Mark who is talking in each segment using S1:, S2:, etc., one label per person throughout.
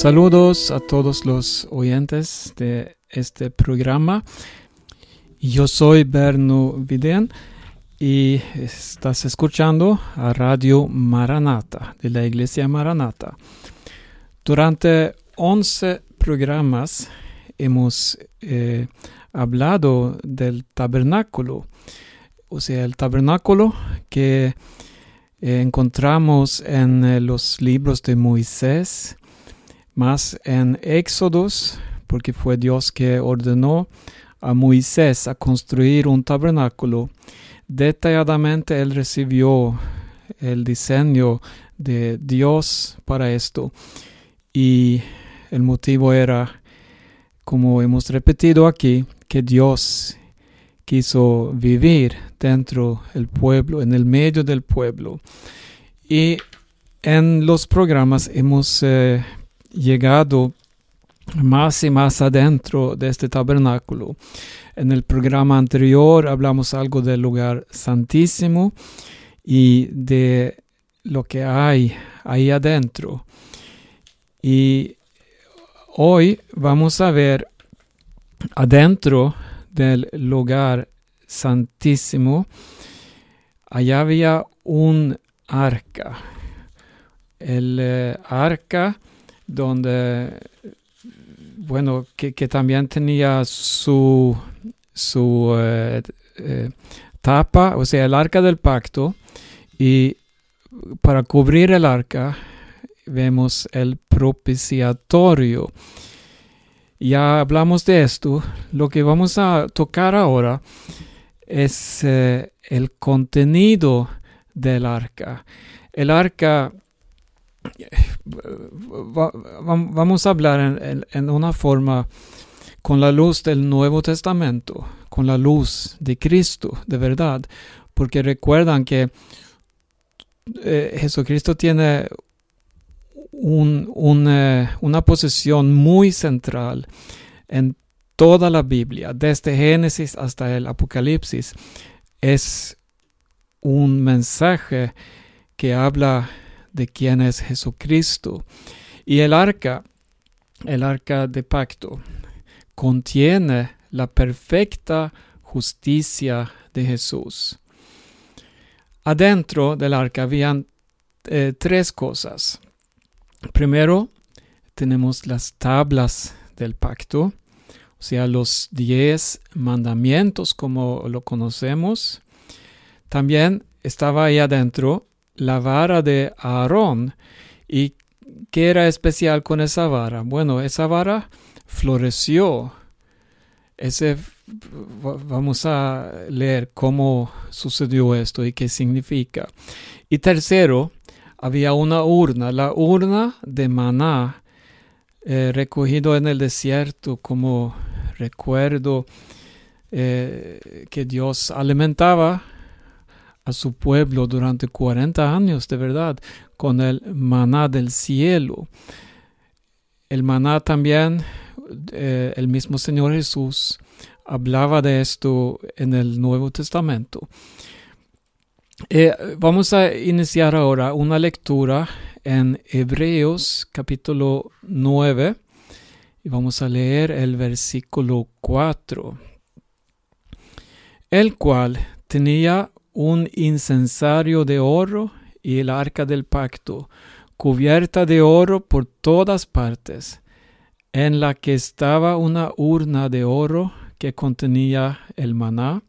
S1: Saludos a todos los oyentes de este programa. Yo soy Berno Viden y estás escuchando a Radio Maranata de la Iglesia Maranata. Durante 11 programas hemos eh, hablado del tabernáculo, o sea, el tabernáculo que eh, encontramos en eh, los libros de Moisés, más en Éxodos, porque fue Dios que ordenó a Moisés a construir un tabernáculo. Detalladamente él recibió el diseño de Dios para esto y el motivo era, como hemos repetido aquí, que Dios quiso vivir dentro del pueblo, en el medio del pueblo. Y en los programas hemos eh, llegado más y más adentro de este tabernáculo. En el programa anterior hablamos algo del lugar santísimo y de lo que hay ahí adentro. Y hoy vamos a ver adentro del lugar santísimo, allá había un arca. El eh, arca donde, bueno, que, también tenía su, su eh, eh, tapa, o sea, el arca del pacto, y para cubrir el arca vemos el propiciatorio. Ya hablamos de esto. Lo que vamos a tocar ahora es eh, el contenido del arca. El arca, vamos a hablar en, en, una forma con la luz del Nuevo Testamento, con la luz de Cristo, de verdad, porque recuerdan que eh, Jesucristo tiene eh, una posición muy central en toda la Biblia, desde Génesis hasta el Apocalipsis. Es un mensaje que habla de quién es Jesucristo. Y el arca, el arca de pacto, contiene la perfecta justicia de Jesús. Adentro del arca habían eh, tres cosas. Primero, tenemos las tablas del pacto, o sea, los diez mandamientos como lo conocemos. También estaba ahí adentro la vara de Aarón. ¿Y qué era especial con esa vara? Bueno, esa vara floreció. Ese, vamos a leer cómo sucedió esto y qué significa. Y tercero, había una urna, la urna de maná, eh, recogido en el desierto como recuerdo eh, que Dios alimentaba a su pueblo durante 40 años, de verdad, con el maná del cielo. El maná también, eh, el mismo Señor Jesús hablaba de esto en el Nuevo Testamento. Eh, vamos a iniciar ahora una lectura en Hebreos capítulo 9 y vamos a leer el versículo 4, el cual tenía un incensario de oro y el arca del pacto, cubierta de oro por todas partes, en la que estaba una urna de oro que contenía el maná,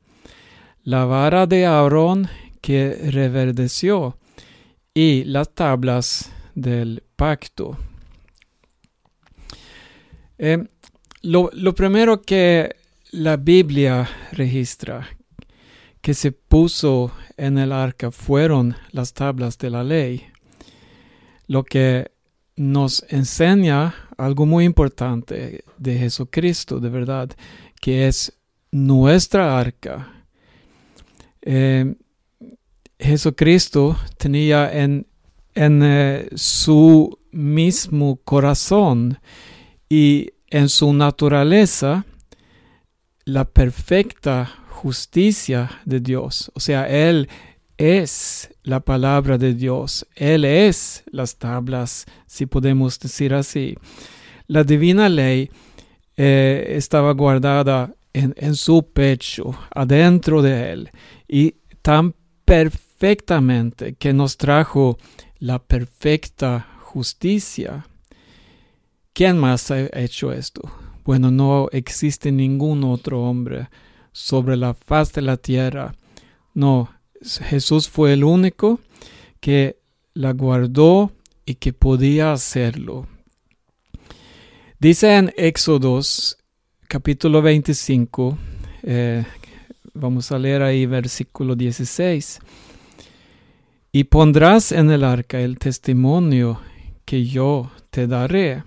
S1: la vara de Aarón que reverdeció y las tablas del pacto. Eh, lo, lo, primero que la Biblia registra que se puso en el arca fueron las tablas de la ley, lo que nos enseña algo muy importante de Jesucristo, de verdad, que es nuestra arca. Eh, Jesucristo tenía en, en eh, su mismo corazón y en su naturaleza la perfecta justicia de Dios. O sea, Él es la palabra de Dios. Él es las tablas, si podemos decir así. La divina ley eh, estaba guardada en, en su pecho, adentro de él, y tan perfectamente que nos trajo la perfecta justicia. ¿Quién más ha hecho esto? Bueno, no existe ningún otro hombre sobre la faz de la tierra. No, Jesús fue el único que la guardó y que podía hacerlo. Dice en Éxodos capítulo 25, eh, vamos a leer ahí versículo 16, y pondrás en el arca el testimonio que yo te daré.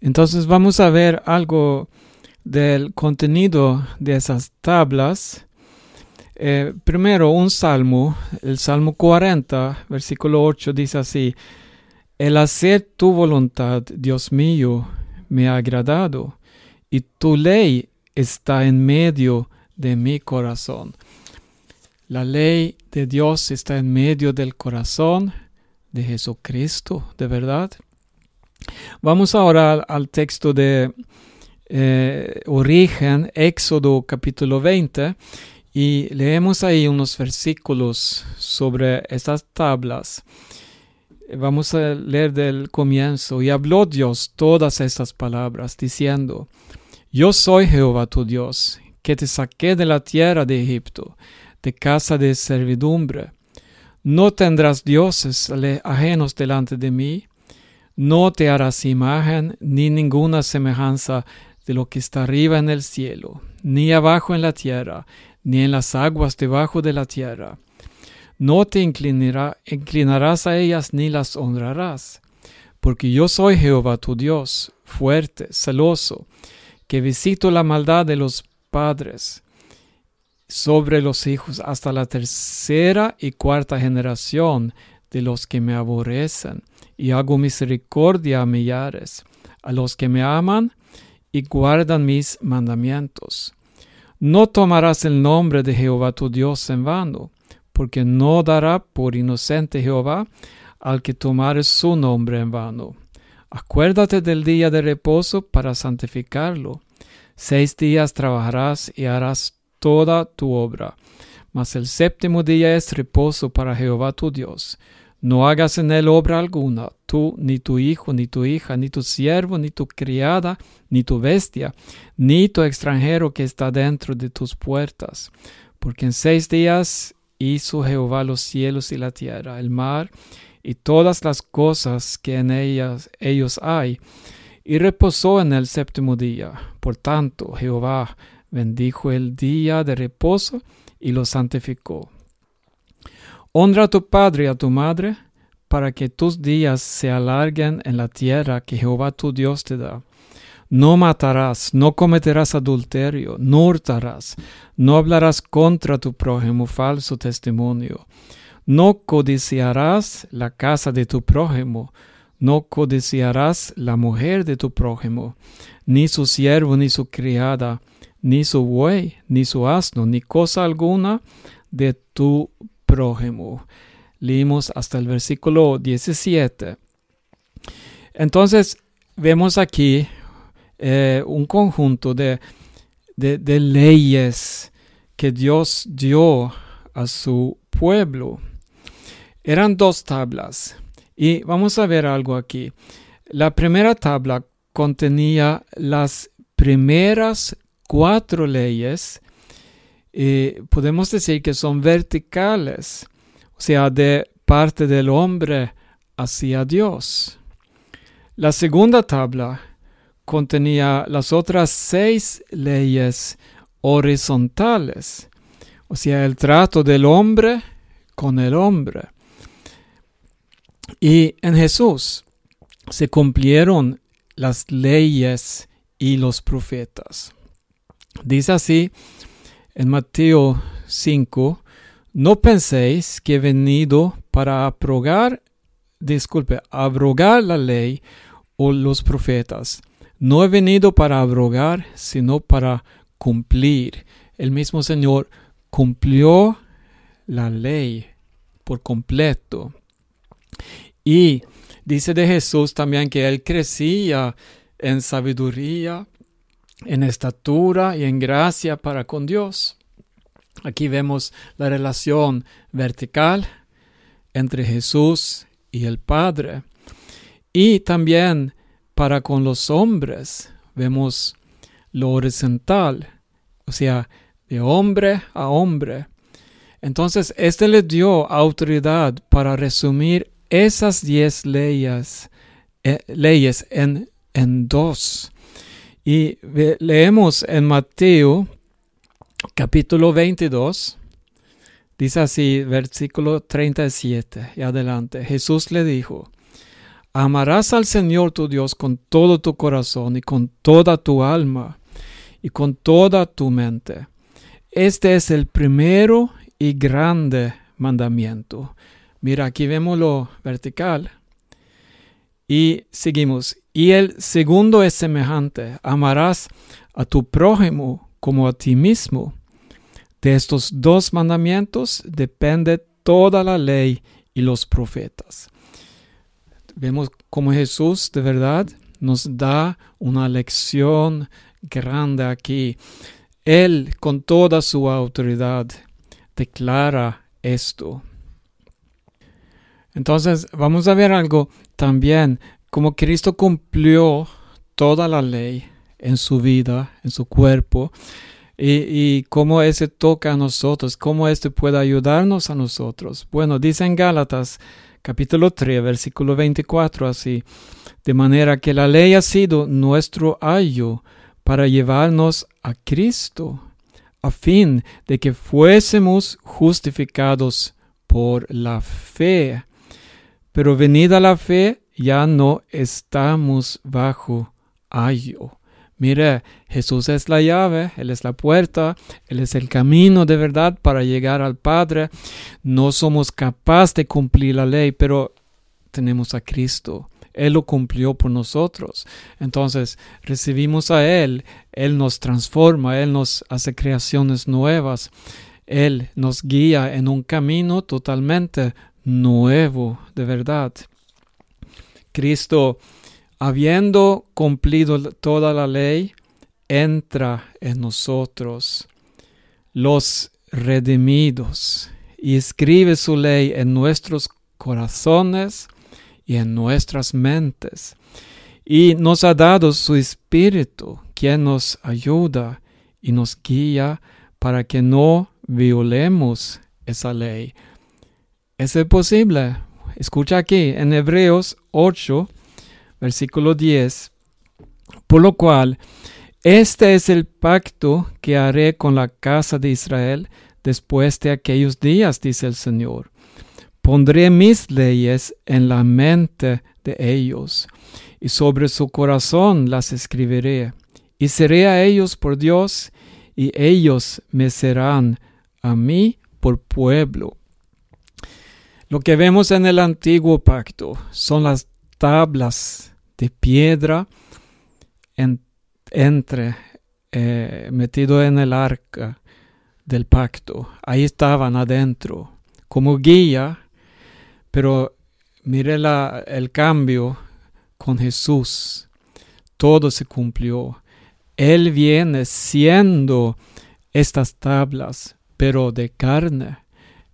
S1: Entonces vamos a ver algo del contenido de esas tablas eh, primero, un salmo, el Salmo 40, versículo 8, dice así, El hacer tu voluntad, Dios mío, me ha agradado, y tu ley está en medio de mi corazón. La ley de Dios está en medio del corazón de Jesucristo, de verdad. Vamos ahora al, texto de eh, origen, Éxodo capítulo 20. Y leemos ahí unos versículos sobre estas tablas. Vamos a leer del comienzo. Y habló Dios todas estas palabras, diciendo, Yo soy Jehová tu Dios, que te saqué de la tierra de Egipto, de casa de servidumbre. No tendrás dioses ajenos delante de mí, no te harás imagen ni ninguna semejanza de lo que está arriba en el cielo, ni abajo en la tierra, ni en las aguas debajo de la tierra. No te inclinarás a ellas ni las honrarás, porque yo soy Jehová tu Dios, fuerte, celoso, que visito la maldad de los padres sobre los hijos hasta la tercera y cuarta generación de los que me aborrecen, y hago misericordia a millares, a los que me aman y guardan mis mandamientos. No tomarás el nombre de Jehová tu Dios en vano, porque no dará por inocente Jehová al que tomare su nombre en vano. Acuérdate del día de reposo para santificarlo. Seis días trabajarás y harás toda tu obra, mas el séptimo día es reposo para Jehová tu Dios. No hagas en él obra alguna, tú, ni tu hijo, ni tu hija, ni tu siervo, ni tu criada, ni tu bestia, ni tu extranjero que está dentro de tus puertas. Porque en seis días hizo Jehová los cielos y la tierra, el mar y todas las cosas que en ellas, ellos hay, y reposó en el séptimo día. Por tanto, Jehová bendijo el día de reposo y lo santificó. Honra a tu padre y a tu madre, para que tus días se alarguen en la tierra que Jehová tu Dios te da. No matarás, no cometerás adulterio, no hurtarás, no hablarás contra tu prójimo falso testimonio, no codiciarás la casa de tu prójimo, no codiciarás la mujer de tu prójimo, ni su siervo, ni su criada, ni su buey, ni su asno, ni cosa alguna de tu prójimo. Leímos hasta el versículo 17. Entonces, vemos aquí eh, un conjunto de, leyes que Dios dio a su pueblo. Eran dos tablas. Y vamos a ver algo aquí. La primera tabla contenía las primeras cuatro leyes y podemos decir que son verticales, sea, de parte del hombre hacia Dios. La segunda tabla contenía las otras seis leyes horizontales, o sea, el trato del hombre con el hombre. Y en Jesús se cumplieron las leyes y los profetas. Dice así en Mateo 5, no penséis que he venido para abrogar, disculpe, abrogar la ley o los profetas. No he venido para abrogar, sino para cumplir. El mismo Señor cumplió la ley por completo. Y dice de Jesús también que él crecía en sabiduría, en estatura y en gracia para con Dios. Aquí vemos la relación vertical entre Jesús y el Padre. Y también para con los hombres vemos lo horizontal, o sea, de hombre a hombre. Entonces, este le dio autoridad para resumir esas diez leyes, eh, leyes en, en dos. Y leemos en Mateo capítulo 22, dice así, versículo 37 y adelante. Jesús le dijo, amarás al Señor tu Dios con todo tu corazón y con toda tu alma y con toda tu mente. Este es el primero y grande mandamiento. Mira, aquí vemos lo vertical. Y seguimos. Y el segundo es semejante. Amarás a tu prójimo como a ti mismo. De estos dos mandamientos depende toda la ley y los profetas. Vemos como Jesús de verdad nos da una lección grande aquí. Él con toda su autoridad declara esto. Entonces vamos a ver algo también, como Cristo cumplió toda la ley en su vida, en su cuerpo, y, cómo ese toca a nosotros, cómo este puede ayudarnos a nosotros. Bueno, dice en Gálatas capítulo 3, versículo 24 así, de manera que la ley ha sido nuestro ayo para llevarnos a Cristo, a fin de que fuésemos justificados por la fe. Pero venida la fe, ya no estamos bajo ayo. Mire, Jesús es la llave, Él es la puerta, Él es el camino de verdad para llegar al Padre. No somos capaces de cumplir la ley, pero tenemos a Cristo. Él lo cumplió por nosotros. Entonces recibimos a Él, Él nos transforma, Él nos hace creaciones nuevas, Él nos guía en un camino totalmente nuevo de verdad. Cristo, habiendo cumplido toda la ley, entra en nosotros, los redimidos, y escribe su ley en nuestros corazones y en nuestras mentes. Y nos ha dado su Espíritu, quien nos ayuda y nos guía para que no violemos esa ley. ¿Es posible? Escucha aquí en Hebreos 8, versículo 10. Por lo cual, este es el pacto que haré con la casa de Israel después de aquellos días, dice el Señor. Pondré mis leyes en la mente de ellos, y sobre su corazón las escribiré, y seré a ellos por Dios, y ellos me serán a mí por pueblo. Lo que vemos en el antiguo pacto son las tablas de piedra entre eh, metido en el arca del pacto. Ahí estaban adentro como guía, pero mire la, el cambio con Jesús. Todo se cumplió. Él viene siendo estas tablas, pero de carne.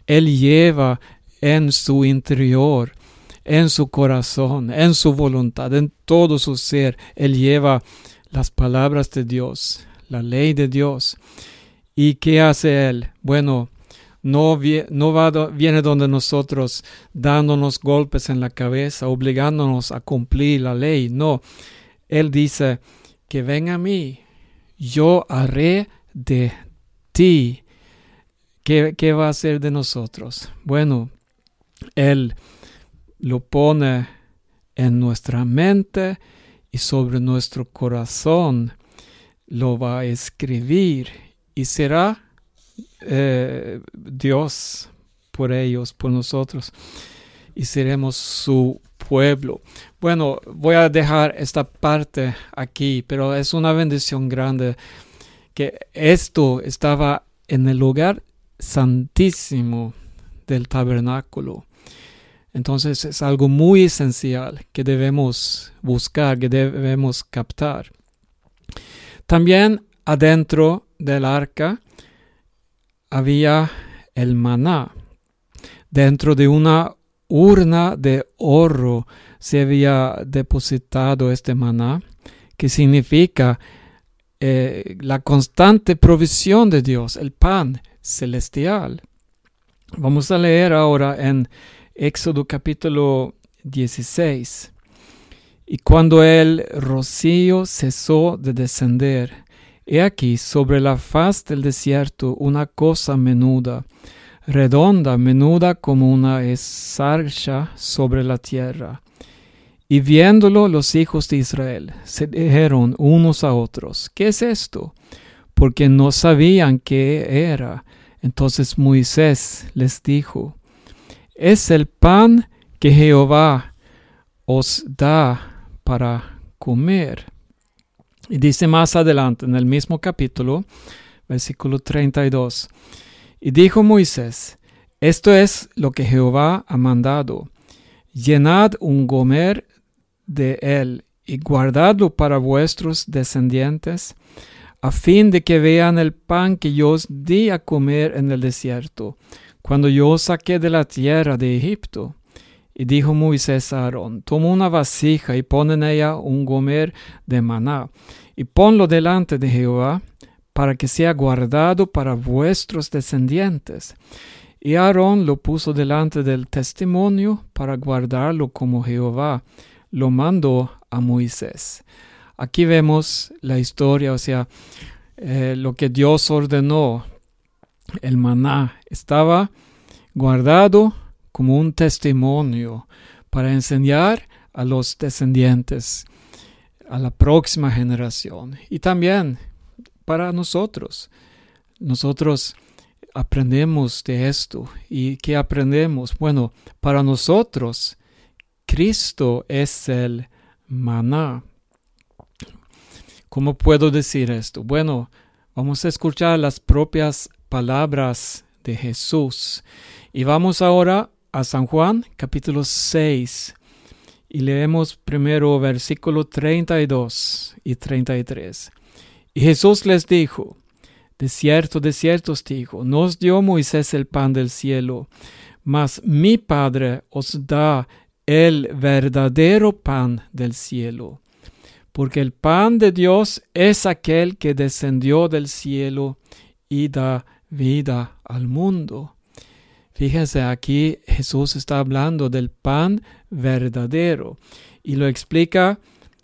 S1: Él lleva en su interior, en su corazón, en su voluntad, en todo su ser. Él lleva las palabras de Dios, la ley de Dios. ¿Y qué hace Él? Bueno, no, va, viene donde nosotros dándonos golpes en la cabeza, obligándonos a cumplir la ley. No, Él dice que ven a mí, yo haré de ti. ¿Qué, ¿Qué va a hacer de nosotros? Bueno, él lo pone en nuestra mente y sobre nuestro corazón lo va a escribir y será eh, Dios por ellos, por nosotros y seremos su pueblo. Bueno, voy a dejar esta parte aquí, pero es una bendición grande que esto estaba en el lugar santísimo del tabernáculo. Entonces es algo muy esencial que debemos buscar, que debemos captar. También adentro del arca había el maná. Dentro de una urna de oro se había depositado este maná, que significa eh, la constante provisión de Dios, el pan celestial. Vamos a leer ahora en Éxodo capítulo 16. Y cuando el rocío cesó de descender, he aquí sobre la faz del desierto una cosa menuda, redonda, menuda como una esarcha sobre la tierra. Y viéndolo los hijos de Israel, se dijeron unos a otros, ¿qué es esto? Porque no sabían qué era. Entonces Moisés les dijo, es el pan que Jehová os da para comer. Y dice más adelante en el mismo capítulo, versículo 32, y dijo Moisés, esto es lo que Jehová ha mandado, llenad un gomer de él y guardadlo para vuestros descendientes, a fin de que vean el pan que yo os di a comer en el desierto, cuando yo saqué de la tierra de Egipto. Y dijo Moisés a Aarón, toma una vasija y pon en ella un gomer de maná, y ponlo delante de Jehová, para que sea guardado para vuestros descendientes. Y Aarón lo puso delante del testimonio para guardarlo como Jehová lo mandó a Moisés. Aquí vemos la historia, o sea, eh, lo que Dios ordenó, el maná, estaba guardado como un testimonio para enseñar a los descendientes, a la próxima generación y también para nosotros. Nosotros aprendemos de esto y ¿qué aprendemos? Bueno, para nosotros Cristo es el maná. ¿Cómo puedo decir esto? Bueno, vamos a escuchar las propias palabras de Jesús. Y vamos ahora a San Juan capítulo 6 y leemos primero versículo 32 y 33. Y Jesús les dijo, de cierto, de cierto os digo, nos dio Moisés el pan del cielo, mas mi Padre os da el verdadero pan del cielo porque el pan de Dios es aquel que descendió del cielo y da vida al mundo. Fíjense, aquí Jesús está hablando del pan verdadero y lo explica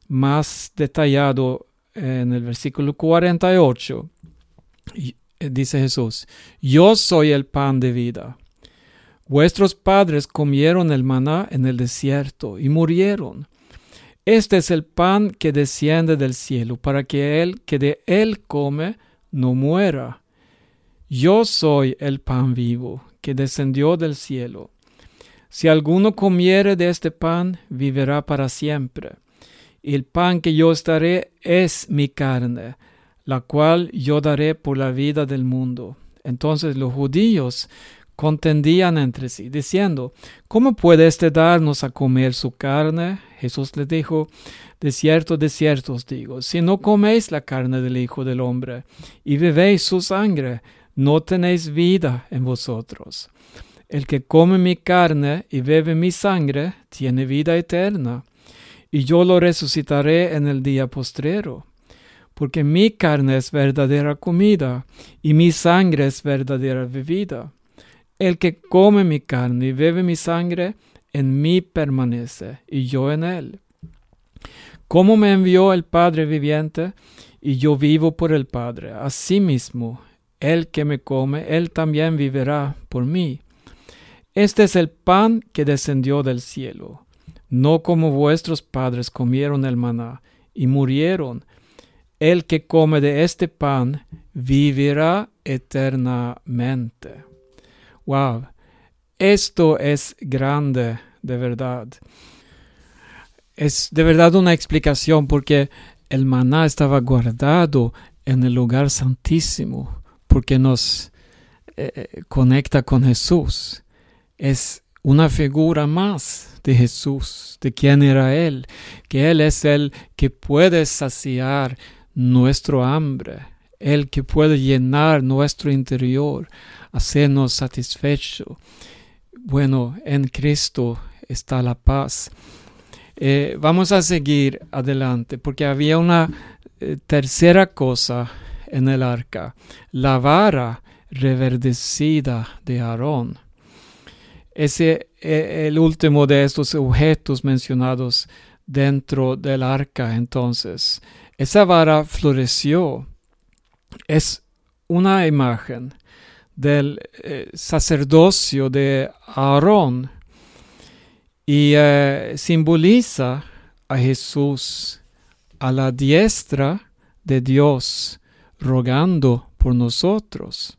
S1: más detallado en el versículo 48. Eh, dice Jesús, yo soy el pan de vida. Vuestros padres comieron el maná en el desierto y murieron. Este es el pan que desciende del cielo, para que el que de él come no muera. Yo soy el pan vivo, que descendió del cielo. Si alguno comiere de este pan, vivirá para siempre. El pan que yo os daré es mi carne, la cual yo daré por la vida del mundo. Entonces los judíos contendían entre sí, diciendo, ¿cómo puede éste darnos a comer su carne? Jesús les dijo, de cierto, de cierto os digo, si no coméis la carne del Hijo del Hombre y bebéis su sangre, no tenéis vida en vosotros. El que come mi carne y bebe mi sangre, tiene vida eterna, y yo lo resucitaré en el día postrero. Porque mi carne es verdadera comida, y mi sangre es verdadera bebida. El que come mi carne y bebe mi sangre, en mí permanece, y yo en él. Como me envió el Padre viviente, y yo vivo por el Padre, asimismo, el que me come, él también vivirá por mí. Este es el pan que descendió del cielo, no como vuestros padres comieron el maná y murieron. El que come de este pan vivirá eternamente. Wow, esto es grande, de verdad. Es de verdad una explicación porque el maná estaba guardado en el lugar santísimo, porque nos eh, eh, conecta con Jesús. es una figura más de Jesús, de quién era Él, que Él es el que puede saciar nuestro hambre, el que puede llenar nuestro interior, hacernos satisfecho. Bueno, en Cristo está la paz. Eh, vamos a seguir adelante porque había una tercera cosa en el arca, la vara reverdecida de Aarón. Ese es el último de estos objetos mencionados dentro del arca entonces. Esa vara floreció. Es una imagen del eh, sacerdocio de Aarón y eh, simboliza a Jesús a la diestra de Dios rogando por nosotros.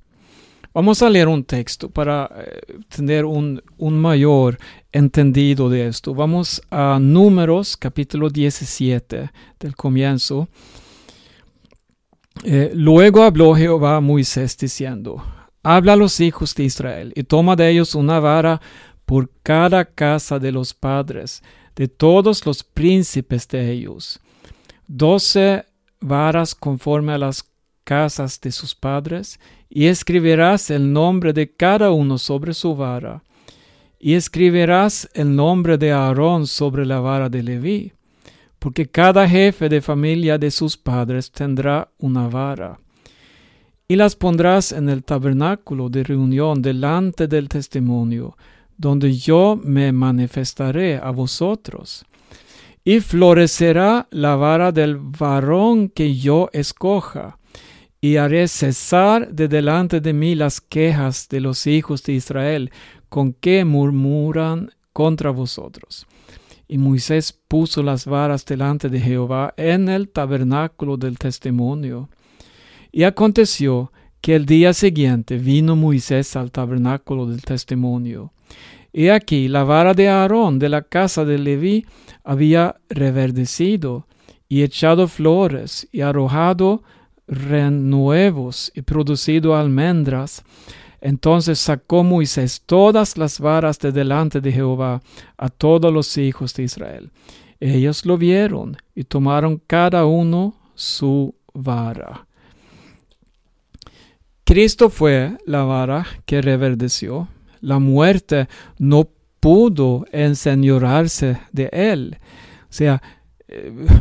S1: Vamos a leer un texto para eh, tener un, mayor entendido de esto. Vamos a Números capítulo 17 del comienzo. Eh, luego habló Jehová a Moisés diciendo, Habla a los hijos de Israel y toma de ellos una vara por cada casa de los padres, de todos los príncipes de ellos. Doce varas conforme a las casas de sus padres, y escribirás el nombre de cada uno sobre su vara, y escribirás el nombre de Aarón sobre la vara de Leví, porque cada jefe de familia de sus padres tendrá una vara. Y las pondrás en el tabernáculo de reunión delante del testimonio, donde yo me manifestaré a vosotros. Y florecerá la vara del varón que yo escoja, y haré cesar de delante de mí las quejas de los hijos de Israel, con que murmuran contra vosotros. Y Moisés puso las varas delante de Jehová en el tabernáculo del testimonio. Y aconteció que el día siguiente vino Moisés al tabernáculo del testimonio. Y aquí la vara de Aarón de la casa de Leví había reverdecido y echado flores y arrojado renuevos y producido almendras. Entonces sacó Moisés todas las varas de delante de Jehová a todos los hijos de Israel. Ellos lo vieron y tomaron cada uno su vara. Cristo fue la vara que reverdeció. La muerte no pudo enseñorarse de él. O sea,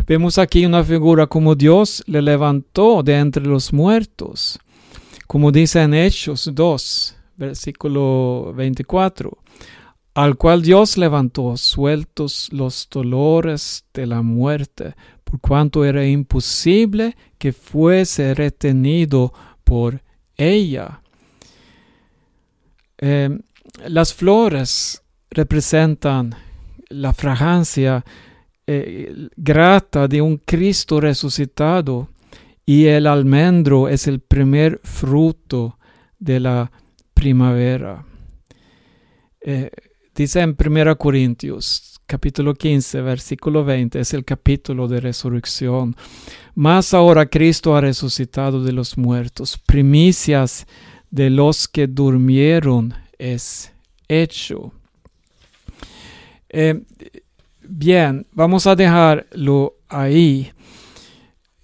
S1: vemos aquí una figura como Dios le levantó de entre los muertos. Como dice en Hechos 2, versículo 24, al cual Dios levantó sueltos los dolores de la muerte, por cuanto era imposible que fuese retenido por ella. Eh, las flores representan la fragancia eh, grata de un Cristo resucitado y el almendro es el primer fruto de la primavera. Eh, dice en 1 Corintios capítulo 15 versículo 20 es el capítulo de resurrección. Más ahora Cristo ha resucitado de los muertos, primicias de los que durmieron es hecho. Eh, bien, vamos a dejarlo ahí.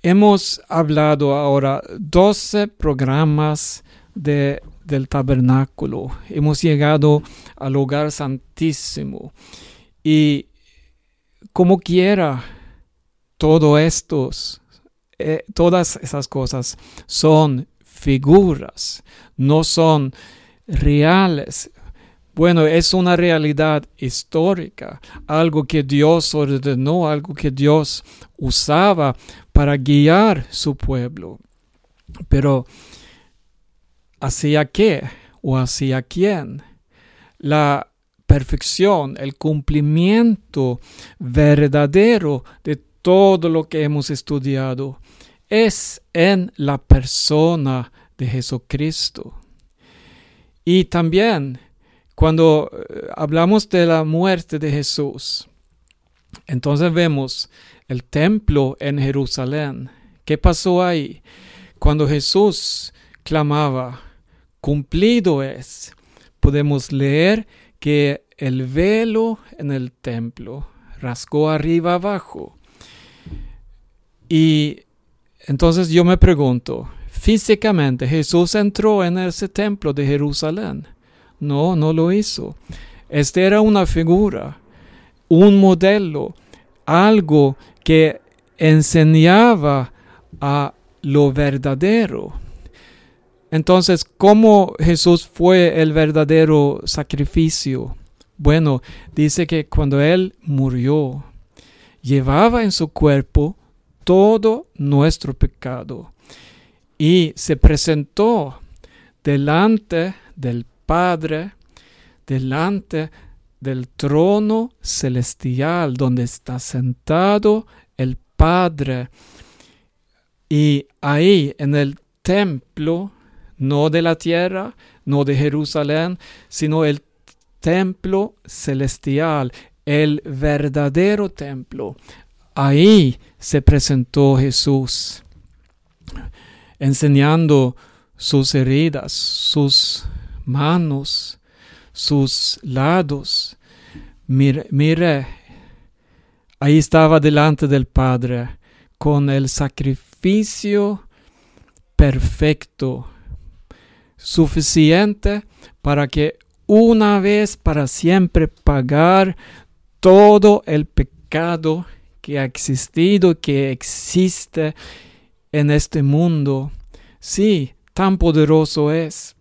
S1: Hemos hablado ahora 12 programas de, del tabernáculo. Hemos llegado al lugar santísimo. Y como quiera, todo estos eh, todas esas cosas son figuras, no son reales. Bueno, es una realidad histórica, algo que Dios ordenó, algo que Dios usaba para guiar su pueblo. Pero ¿hacia qué o hacia quién? La perfección, el cumplimiento verdadero de todo lo que hemos estudiado es en la persona de Jesucristo. Y también cuando eh, hablamos de la muerte de Jesús, entonces vemos el templo en Jerusalén. ¿Qué pasó ahí? Cuando Jesús clamaba, cumplido es, podemos leer que el velo en el templo rasgó arriba abajo. Y entonces yo me pregunto, físicamente Jesús entró en ese templo de Jerusalén. No, no lo hizo. Este era una figura, un modelo, algo que enseñaba a lo verdadero. Entonces, ¿cómo Jesús fue el verdadero sacrificio? Bueno, dice que cuando Él murió, llevaba en su cuerpo todo nuestro pecado y se presentó delante del Padre, delante del trono celestial donde está sentado el Padre. Y ahí en el templo, no de la tierra, no de Jerusalén, sino el templo celestial, el verdadero templo. Ahí se presentó Jesús, enseñando sus heridas, sus manos, sus lados. Mire, ahí estaba delante del Padre con el sacrificio perfecto, suficiente para que una vez para siempre pagar todo el pecado que ha existido, que existe en este mundo. Sí, tan poderoso es.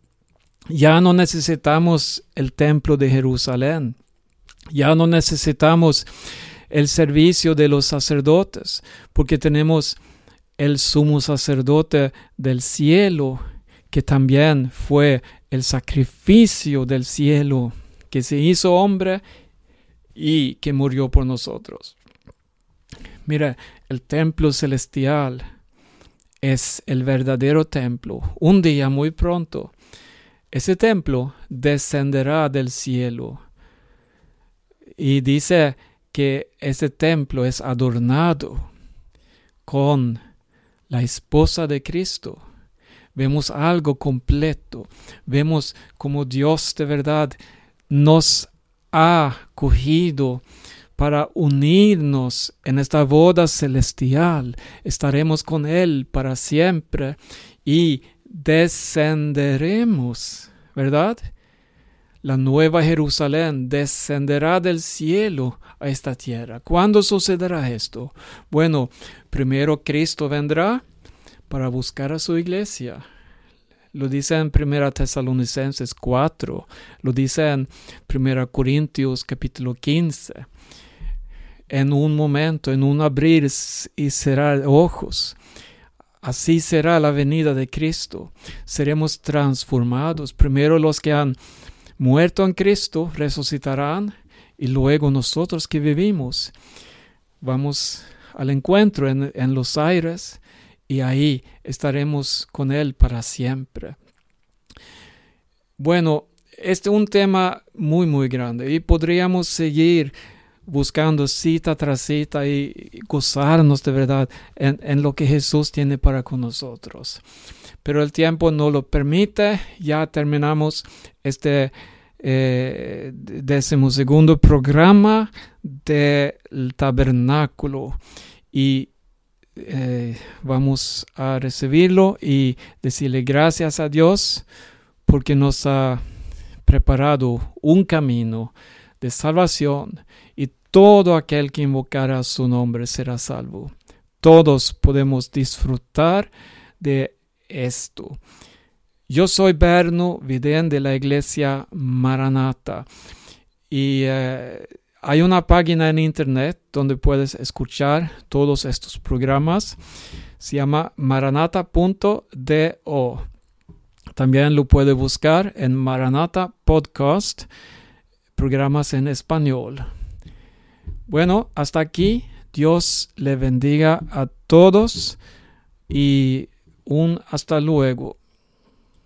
S1: Ya no necesitamos el templo de Jerusalén. Ya no necesitamos el servicio de los sacerdotes, porque tenemos el sumo sacerdote del cielo, que también fue el sacrificio del cielo, que se hizo hombre y que murió por nosotros. Mira, el templo celestial es el verdadero templo. Un día muy pronto ese templo descenderá del cielo. Y dice que ese templo es adornado con la esposa de Cristo. Vemos algo completo. Vemos como Dios de verdad nos ha cogido para unirnos en esta boda celestial. Estaremos con Él para siempre y descenderemos, ¿verdad? La nueva Jerusalén descenderá del cielo a esta tierra. ¿Cuándo sucederá esto? Bueno, primero Cristo vendrá para buscar a su iglesia. Lo dice en 1 Tesalonicenses 4, lo dice en 1 Corintios capítulo 15. En un momento, en un abrir y cerrar ojos, Así será la venida de Cristo. Seremos transformados. Primero los que han muerto en Cristo resucitarán y luego nosotros que vivimos vamos al encuentro en, los aires y ahí estaremos con Él para siempre. Bueno, este es un tema muy, muy grande y podríamos seguir buscando cita tras cita y gozarnos de verdad en, lo que Jesús tiene para con nosotros. Pero el tiempo no lo permite. Ya terminamos este eh, decimosegundo programa del tabernáculo y eh, vamos a recibirlo y decirle gracias a Dios porque nos ha preparado un camino de salvación y todo aquel que invocara su nombre será salvo. Todos podemos disfrutar de esto. Yo soy Berno Vidén de la iglesia Maranata y eh, hay una página en internet donde puedes escuchar todos estos programas. Se llama maranata.do. También lo puede buscar en Maranata Podcast programas en español. Bueno, hasta aquí. Dios le bendiga a todos y un hasta luego.